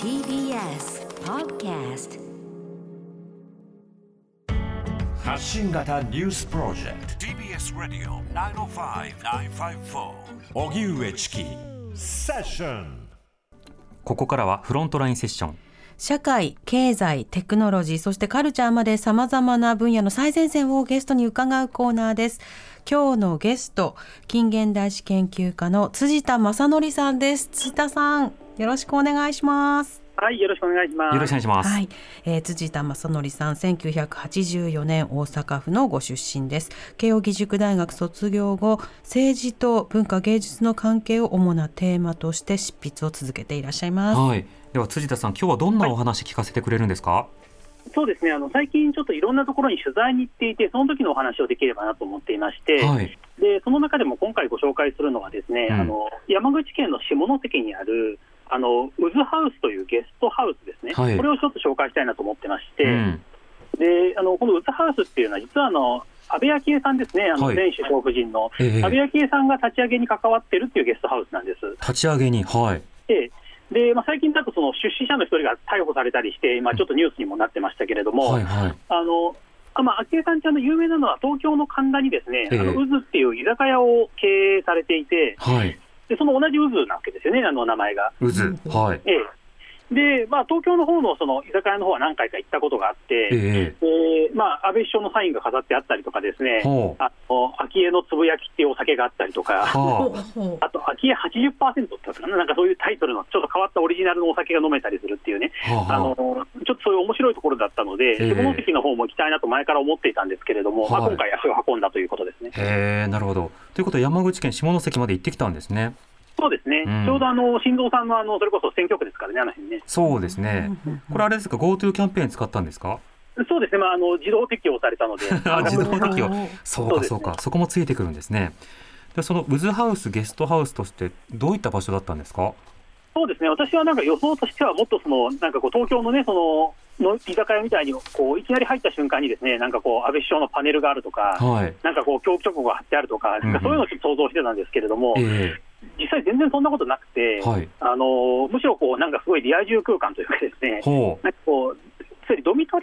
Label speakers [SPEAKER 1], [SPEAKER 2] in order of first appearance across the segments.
[SPEAKER 1] TBS Podcast
[SPEAKER 2] 発信型ニュースプロジェクト。
[SPEAKER 3] TBS Radio 905-954
[SPEAKER 2] 荻上チキ。セッション。
[SPEAKER 4] ここからはフロントラインセッション。
[SPEAKER 5] 社会、経済、テクノロジー、そしてカルチャーまで様々な分野の最前線をゲストに伺うコーナーです。今日のゲスト、近現代史研究家の辻田正則さんです。辻田さん、よろしくお願いします。
[SPEAKER 6] はい、よろしくお願いします。
[SPEAKER 4] よろしくお願いします、
[SPEAKER 5] はい、えー、辻田正則さん、1984年大阪府のご出身です。慶應義塾大学卒業後、政治と文化芸術の関係を主なテーマとして執筆を続けていらっしゃいます。
[SPEAKER 4] はい、では辻田さん今日はどんなお話聞かせてくれるんですか、
[SPEAKER 6] そうですね、あの最近ちょっといろんなところに取材に行っていて、その時のお話をできればなと思っていまして、
[SPEAKER 4] はい
[SPEAKER 6] でその中でも今回ご紹介するのはですね、
[SPEAKER 4] うん
[SPEAKER 6] あの山口県の下関にあるあの渦ハウスというゲストハウスですね、
[SPEAKER 4] はい。
[SPEAKER 6] これをちょっと紹介したいなと思ってまして、
[SPEAKER 4] うん。
[SPEAKER 6] であのこの渦ハウスっていうのは、実はあの安倍昭恵さんですね、あの
[SPEAKER 4] はい。
[SPEAKER 6] 前首相夫人の、
[SPEAKER 4] ええ。
[SPEAKER 6] 安倍昭恵さんが立ち上げに関わってるっていうゲストハウスなんです。
[SPEAKER 4] 立ち上げにはい。
[SPEAKER 6] ええ。でまあ、最近だとその出資者の一人が逮捕されたりして、まあ、ちょっとニュースにもなってましたけれども、
[SPEAKER 4] はいはい。
[SPEAKER 6] あのあまあ、昭恵さんちゃんの有名なのは、東京の神田にですね、
[SPEAKER 4] ええ。
[SPEAKER 6] あの渦っていう居酒屋を経営されていて、
[SPEAKER 4] はい
[SPEAKER 6] でその同じ渦なわけですよね、あの名前が。
[SPEAKER 4] 渦。はい。
[SPEAKER 6] ええ。でまあ、東京の方のその居酒屋の方は何回か行ったことがあって、
[SPEAKER 4] え
[SPEAKER 6] でまあ、安倍首相のサインが飾ってあったりとかですね、
[SPEAKER 4] ほう。
[SPEAKER 6] あの昭恵のつぶやきっていうお酒があったりとか。
[SPEAKER 4] は
[SPEAKER 5] ほう。
[SPEAKER 6] あと、昭恵80%って言ったかな、なんかそういうタイトルのちょっと変わったオリジナルのお酒が飲めたりするっていうね、
[SPEAKER 4] あ
[SPEAKER 6] のちょっとそういう面白いところだったので、
[SPEAKER 4] ええ
[SPEAKER 6] 下関の方も行きたいなと前から思っていたんですけれども、まあ、
[SPEAKER 4] はい。
[SPEAKER 6] 今回、足を運んだということですね。
[SPEAKER 4] へえなるほど。ということは山口県下関まで行ってきたんですね。
[SPEAKER 6] そうですね、
[SPEAKER 4] うん。
[SPEAKER 6] ちょうどあの新蔵さんのあのそれこそ選挙区ですからね、あの辺ね。
[SPEAKER 4] そうですね。これあれですか？GoTo キャンペーン使ったんですか？
[SPEAKER 6] そうですね、まあ、あの自動適用されたので、
[SPEAKER 4] あ自動適用。そうかそうか。そこもついてくるんですね。でその渦ハウスゲストハウスとしてどういった場所だったんですか？
[SPEAKER 6] そうですね、私はなんか予想としては、もっとそのなんかこう東京のね、そのの居酒屋みたいにこういきなり入った瞬間に、ですねなんかこう安倍首相のパネルがあるとか、
[SPEAKER 4] はい。
[SPEAKER 6] なんかこう狂気直後が貼ってあるとか、なんかそういうのを想像してたんですけれども、
[SPEAKER 4] え
[SPEAKER 6] 実際、全然そんなことなくて、
[SPEAKER 4] えはい。
[SPEAKER 6] あのむしろこうなんかすごいリア充空間というかですね、
[SPEAKER 4] ほう。
[SPEAKER 6] なんかこう、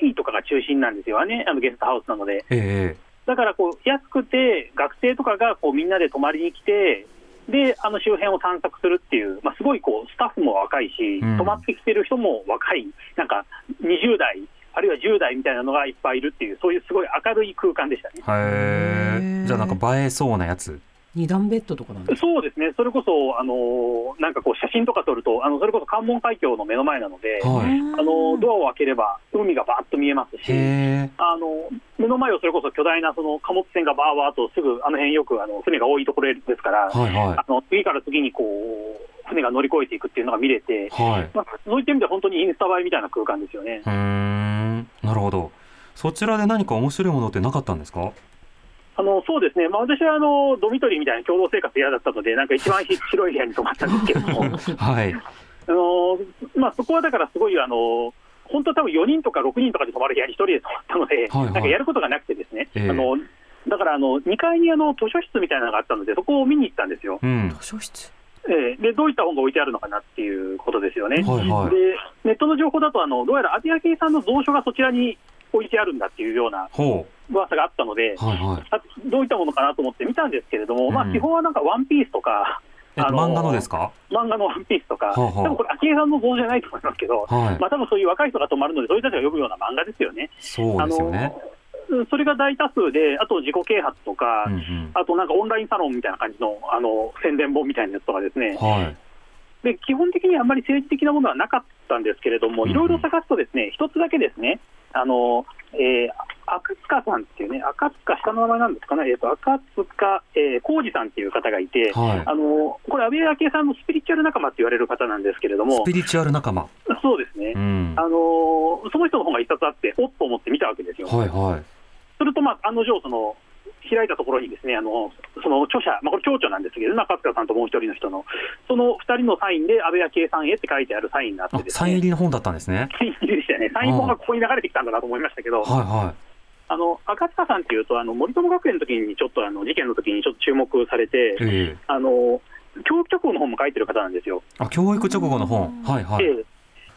[SPEAKER 6] つまりドミトリーとかが中心なんですよね、あのゲストハウスなので。
[SPEAKER 4] ええ
[SPEAKER 6] だからこう安くて、学生とかがこうみんなで泊まりに来て、であの周辺を散策するっていう、まあ、すごいこうスタッフも若いし、
[SPEAKER 4] うん。
[SPEAKER 6] 泊まってきてる人も若い、なんか20代、あるいは10代みたいなのがいっぱいいるっていう、そういうすごい明るい空間でしたね。
[SPEAKER 4] へじゃあなんか映えそうなやつ
[SPEAKER 5] 二段ベッドとかなんです
[SPEAKER 6] そうですね、それこそ、あのーなんかこう、写真とか撮ると、あのそれこそ関門海峡の目の前なので、
[SPEAKER 4] はい。
[SPEAKER 6] あのドアを開ければ、海がバーッと見えますし、あの目の前をそれこそ巨大なその貨物船がバーバーとすぐ、あの辺よくあの船が多いところですから、
[SPEAKER 4] はいは
[SPEAKER 6] あの次から次にこう船が乗り越えていくっていうのが見れて、
[SPEAKER 4] いはい。
[SPEAKER 6] まあ、そういった意味では本当にインスタ映えみたいな空間ですよね。
[SPEAKER 4] うー。んなるほど。そちらで何か面白いものってなかったんですか？
[SPEAKER 6] あのそうですね、まあ、私はあのドミトリーみたいな共同生活嫌だったので、なんか一番広い部屋に泊まったんですけれども、
[SPEAKER 4] はい。
[SPEAKER 6] あのまあ、そこはだからすごい、あの本当は多分4人とか6人とかで泊まる部屋に1人で泊まったので、
[SPEAKER 4] はいはい。
[SPEAKER 6] なんかやることがなくてですね、
[SPEAKER 4] ええ。
[SPEAKER 6] あのだからあの2階にあの図書室みたいなのがあったので、そこを見に行ったんですよ。
[SPEAKER 4] うん。
[SPEAKER 5] 図書室？
[SPEAKER 6] ええ。でどういった本が置いてあるのかなっていうことですよね。
[SPEAKER 4] はいはい。
[SPEAKER 6] でネットの情報だとあの、どうやら安倍昭恵さんの蔵書がそちらに置いてあるんだっていうような
[SPEAKER 4] ほ
[SPEAKER 6] 噂があったので、
[SPEAKER 4] うはいはい。
[SPEAKER 6] あどういったものかなと思って見たんですけれども、まあ、
[SPEAKER 4] うん
[SPEAKER 6] 基本はなんかワンピースとか、
[SPEAKER 4] 漫画のですか？
[SPEAKER 6] 漫画のワンピースとか、
[SPEAKER 4] はあはあ。
[SPEAKER 6] 多分これ、昭恵さんの像じゃないと思いますけど、
[SPEAKER 4] はい。
[SPEAKER 6] まあ多分そういう若い人が泊まるので、そういう人たちが読むような漫画ですよね。
[SPEAKER 4] そうですよね。
[SPEAKER 6] それが大多数で、あと自己啓発とか、
[SPEAKER 4] うんうん。
[SPEAKER 6] あとなんかオンラインサロンみたいな感じのあの宣伝本みたいなやつとかですね、
[SPEAKER 4] はい。
[SPEAKER 6] で基本的にあんまり政治的なものはなかったんですけれども、
[SPEAKER 4] うん。
[SPEAKER 6] いろいろ探すと、ですね一つだけですね、あのえー赤塚さんっていうね、赤塚、下の名前なんですかね、えー、と赤塚、えー、浩二さんっていう方がいて、
[SPEAKER 4] はい。
[SPEAKER 6] あのこれ、安倍昭恵さんのスピリチュアル仲間って言われる方なんですけれども。
[SPEAKER 4] スピ、リチュアル仲間。
[SPEAKER 6] そうですね、
[SPEAKER 4] うん。
[SPEAKER 6] あのその人の本が一冊あって、おっと思って見たわけですよ。
[SPEAKER 4] はいはい。
[SPEAKER 6] すると、まあ、案の定その、開いたところにですねあのその著者、まあ、これ、町長なんですけど、中塚さんともう一人の人の、その二人のサインで安倍昭恵さんへって書いてあるサインがあって
[SPEAKER 4] あ
[SPEAKER 6] ですね、
[SPEAKER 4] サイン入りの本だったんですね。
[SPEAKER 6] サイン入りでしたよね、サイン本がここに流れてきたんだなと思いましたけど、
[SPEAKER 4] はいは
[SPEAKER 6] あの赤塚さんっていうと、あの森友学園の時にちょっとあの事件の時にちょっと注目されて、あの教育直後の本も書いてる方なんですよ。
[SPEAKER 4] あ教育直後の本。はいはい、
[SPEAKER 6] ええ。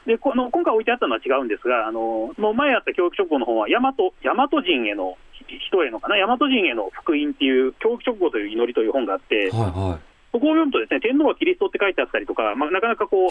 [SPEAKER 6] でこの今回置いてあったのは違うんですが、あのその前あった教育直後の本は、大和大和人への人へのかな、大和人への福音っていう、教育直後という祈りという本があって、
[SPEAKER 4] はいはい。
[SPEAKER 6] そこを読むとですね、天皇はキリストって書いてあったりとか、まあ、なかなかこう、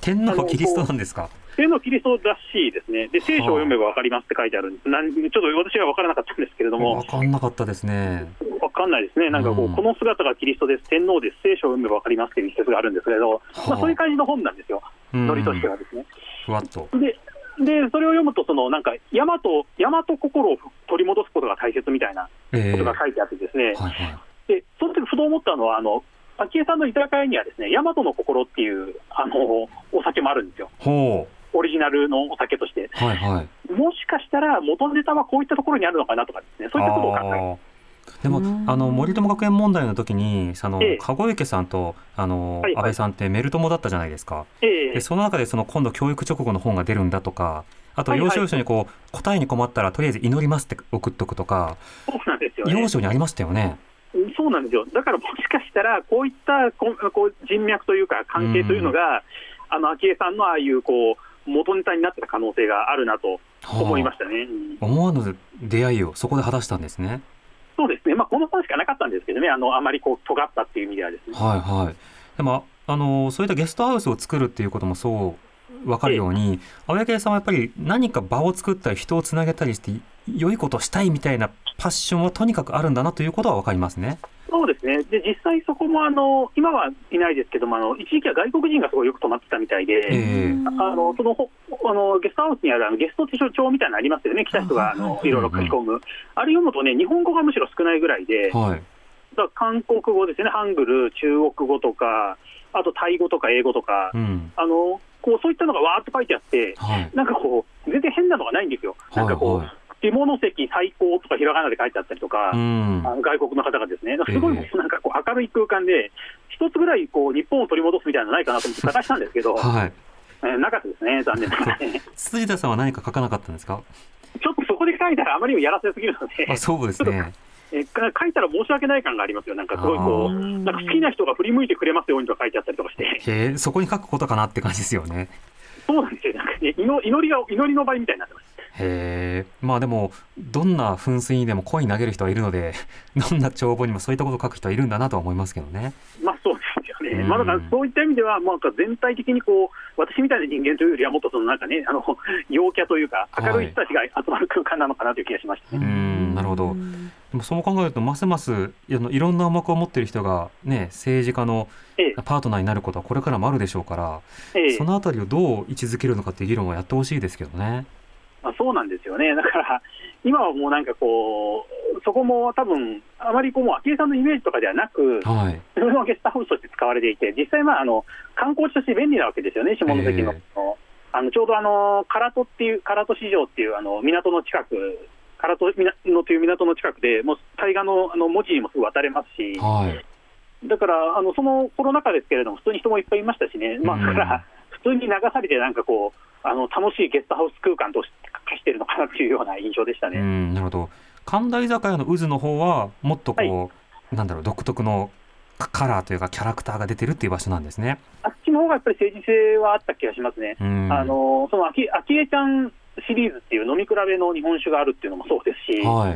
[SPEAKER 4] 天皇はキリストなんですか？
[SPEAKER 6] 天皇キリストらしいですね。で、聖書を読めば分かりますって書いてあるんです。なんちょっと私は分からなかったんですけれども、
[SPEAKER 4] 分かんなかったですね。
[SPEAKER 6] 分かんないですね。なんかこう、
[SPEAKER 4] うん。
[SPEAKER 6] この姿がキリストです、天皇です、聖書を読めば分かりますっていう一節があるんですけれど、まあ、そういう感じの本なんですよ。
[SPEAKER 4] うん。
[SPEAKER 6] ノリとしてはですね。
[SPEAKER 4] ふわっと。
[SPEAKER 6] で、でそれを読むと、そのなんか、大和、大和心を取り戻すことが大切みたいな
[SPEAKER 4] ええ。
[SPEAKER 6] ことが書いてあってですね、
[SPEAKER 4] はいはい。
[SPEAKER 6] で、その時ふと思ったのは、あの、昭恵さんの居酒屋にはですね、大和の心っていう、あの、お酒もあるんですよ。
[SPEAKER 4] ほ
[SPEAKER 6] オリジナルのお酒として。
[SPEAKER 4] うはいはい。
[SPEAKER 6] もしかしたら元ネタはこういったところにあるのかなとかですね、そういったことを考え
[SPEAKER 4] でもあの森友学園問題の時にその
[SPEAKER 6] ええ
[SPEAKER 4] 籠池さんとあの、
[SPEAKER 6] はいはい
[SPEAKER 4] 安倍さんってメル友だったじゃないですか。
[SPEAKER 6] ええ
[SPEAKER 4] でその中でその今度教育直後の本が出るんだとかあと
[SPEAKER 6] はいはい
[SPEAKER 4] 要所要所にこう答えに困ったらとりあえず祈りますって送っとくとか
[SPEAKER 6] そうなんですよね。
[SPEAKER 4] 要所にありましたよね。
[SPEAKER 6] そうなんですよ。だからもしかしたら、こういったここう人脈というか、関係というのが、あの昭恵さんのああいうこう元ネタになってた可能性があるなと思いましたね。うん
[SPEAKER 4] 思わぬ出会いをそこで果たしたんですね。
[SPEAKER 6] まあ、この本しかなかったんですけどね、あのあまりこう尖ったっていう意味ではですね。
[SPEAKER 4] はいはい。でもあのそういったゲストハウスを作るっていうこともそう分かるように、青柳さんはやっぱり何か場を作ったり人をつなげたりして良いことをしたいみたいなパッションはとにかくあるんだなということは分かりますね。
[SPEAKER 6] そうですね、で実際そこもあの今はいないですけどもあの、一時期は外国人がすごいよく泊まってたみたいで。
[SPEAKER 4] ええ
[SPEAKER 6] あのそのほあのゲストハウスにあるあのゲスト手帳みたいなのありますよね、来た人があのいろいろ書き込む、あれ読むとね、日本語がむしろ少ないぐらいで、
[SPEAKER 4] はい。
[SPEAKER 6] ら韓国語ですよね、ハングル、中国語とか、あとタイ語とか英語とか、
[SPEAKER 4] うん。
[SPEAKER 6] あのこうそういったのがわーっと書いてあって、
[SPEAKER 4] はい。
[SPEAKER 6] なんかこう、全然変なのがないんですよ、なんかこう、
[SPEAKER 4] はいはい
[SPEAKER 6] 下関最高とかひらがなで書いてあったりとか。
[SPEAKER 4] うん。
[SPEAKER 6] あの外国の方がですね、すごい
[SPEAKER 4] え
[SPEAKER 6] なんかこう明るい空間で、一つぐらいこう日本を取り戻すみたいなのないかなと思って探したんですけど、
[SPEAKER 4] はい。
[SPEAKER 6] えーなかったですね、残念ながらね。
[SPEAKER 4] 辻田さんは何か書かなかったんですか？
[SPEAKER 6] ちょっとそこで書いたらあまりにもやらせすぎるので、
[SPEAKER 4] あ、そうですね。
[SPEAKER 6] えか書いたら申し訳ない感がありますよ、なんかすごいこ
[SPEAKER 4] あ
[SPEAKER 6] う、なんか好きな人が振り向いてくれますようにとか書いてあったりとかして、
[SPEAKER 4] へえ、そこに書くことかなって感じですよね。
[SPEAKER 6] そうなんですよ、なんかね、祈祈りが祈りの場みたいになってます。
[SPEAKER 4] へえ。まあでもどんな噴水にでもコイン投げる人はいるので、どんな帳簿にもそういったことを書く人はいるんだなとは思いますけどね。
[SPEAKER 6] まあそうですよね、
[SPEAKER 4] うん
[SPEAKER 6] まあ、だからそういった意味では、まあ、なんか全体的にこう私みたいな人間というよりは、もっとそのなんかね、あの陽キャというか、明るい人たちが集まる空間なのかなという気がしましたね。
[SPEAKER 4] うん、なるほど。でもそう考えるとますますいやあのいろんな思惑を持っている人がね政治家の
[SPEAKER 6] ええ
[SPEAKER 4] パートナーになることはこれからもあるでしょうから、
[SPEAKER 6] ええ
[SPEAKER 4] そのあたりをどう位置づけるのかっていう議論はやってほしいですけどね。
[SPEAKER 6] まあ、そうなんですよね、だから今はもうなんかこう、そこも多分あまりこうもう昭恵さんのイメージとかではなく、
[SPEAKER 4] はい。
[SPEAKER 6] それのゲストハウスとして使われていて、実際、まああの観光地として便利なわけですよね、下関の。
[SPEAKER 4] え
[SPEAKER 6] あのちょうどあの唐戸っていう、唐戸市場っていうあの港の近く、唐戸のという港の近くで、もう大河のあの文字にもすぐ渡れますし、
[SPEAKER 4] はい。
[SPEAKER 6] だからあのそのコロナ禍ですけれども、普通に人もいっぱいいましたしね、まあ、だから普通に流されて、なんかこう、あの楽しいゲストハウス空間として化してるのかなっていうような印象でしたね。
[SPEAKER 4] うん、なるほど。神田居酒屋の渦の方はもっとこう、なんだろう独特のカカラーというかキャラクターが出てるっていう場所なんですね。
[SPEAKER 6] あっちの方がやっぱり政治性はあった気がしますね。
[SPEAKER 4] うん。
[SPEAKER 6] あのそのあきあきえちゃんシリーズっていう飲み比べの日本酒があるっていうのもそうですし、
[SPEAKER 4] はい。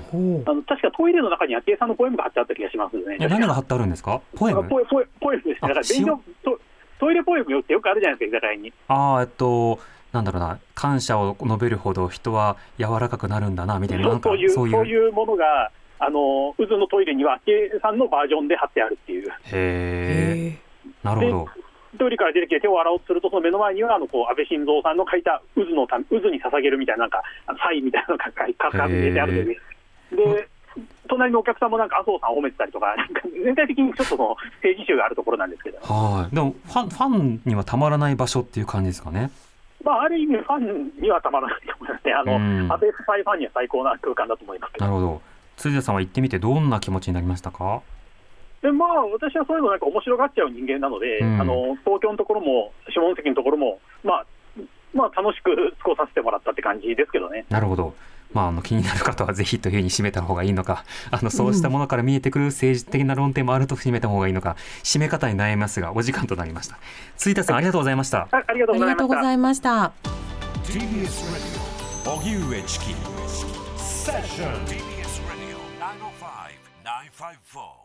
[SPEAKER 6] あの確かトイレの中に昭恵さんのポエムが貼ってあった気がしますね。
[SPEAKER 4] え何が貼ってあるんですか？ポエム？
[SPEAKER 6] ポエポエポエムです。だから
[SPEAKER 4] あ
[SPEAKER 6] 勉強トトイレポエムよってよくあるじゃないですか、居酒屋に。
[SPEAKER 4] ああ、えっと、なんだろうな、感謝を述べるほど人は柔らかくなるんだなみたいな、なんか
[SPEAKER 6] そういうものが、あの渦のトイレには昭恵さんのバージョンで貼ってあるっていう。
[SPEAKER 4] へえ。なるほど。
[SPEAKER 6] トイレから出てきて手を洗おうとすると、その目の前にはあのこう安倍晋三さんの書いた渦のた渦に捧げるみたいな、なんかあのサインみたいなのが書かれてあるという。で隣のお客さんもなんか麻生さんを褒めてたりとか、なんか全体的にちょっとその政治集があるところなんですけど、
[SPEAKER 4] はい。でもファンファンにはたまらない場所っていう感じですかね。
[SPEAKER 6] まあ、ある意味、ファンにはたまらないと思いますね、あの
[SPEAKER 4] うん
[SPEAKER 6] 安倍スパイファンには最高な空間だと思いますけど
[SPEAKER 4] なるほど。辻田さんは行ってみてどんな気持ちになりましたか？
[SPEAKER 6] でまあ、私はそういうのなんか面白がっちゃう人間なので、
[SPEAKER 4] うん
[SPEAKER 6] あの東京のところも下関のところも、まあまあ、楽しく過ごさせてもらったって感じですけどね。
[SPEAKER 4] なるほど。まあ、あの気になる方はぜひというふうに締めた方がいいのか あのそうしたものから見えてくる政治的な論点もあると締めた方がいいのか締め方に悩みますがお時間となりました。辻田さんありがとうございました。
[SPEAKER 6] あありがとう
[SPEAKER 5] あり
[SPEAKER 6] ございました。
[SPEAKER 5] がとうございました。
[SPEAKER 2] TBS Radio. 荻上チキセッション
[SPEAKER 3] TBS Radio 905 954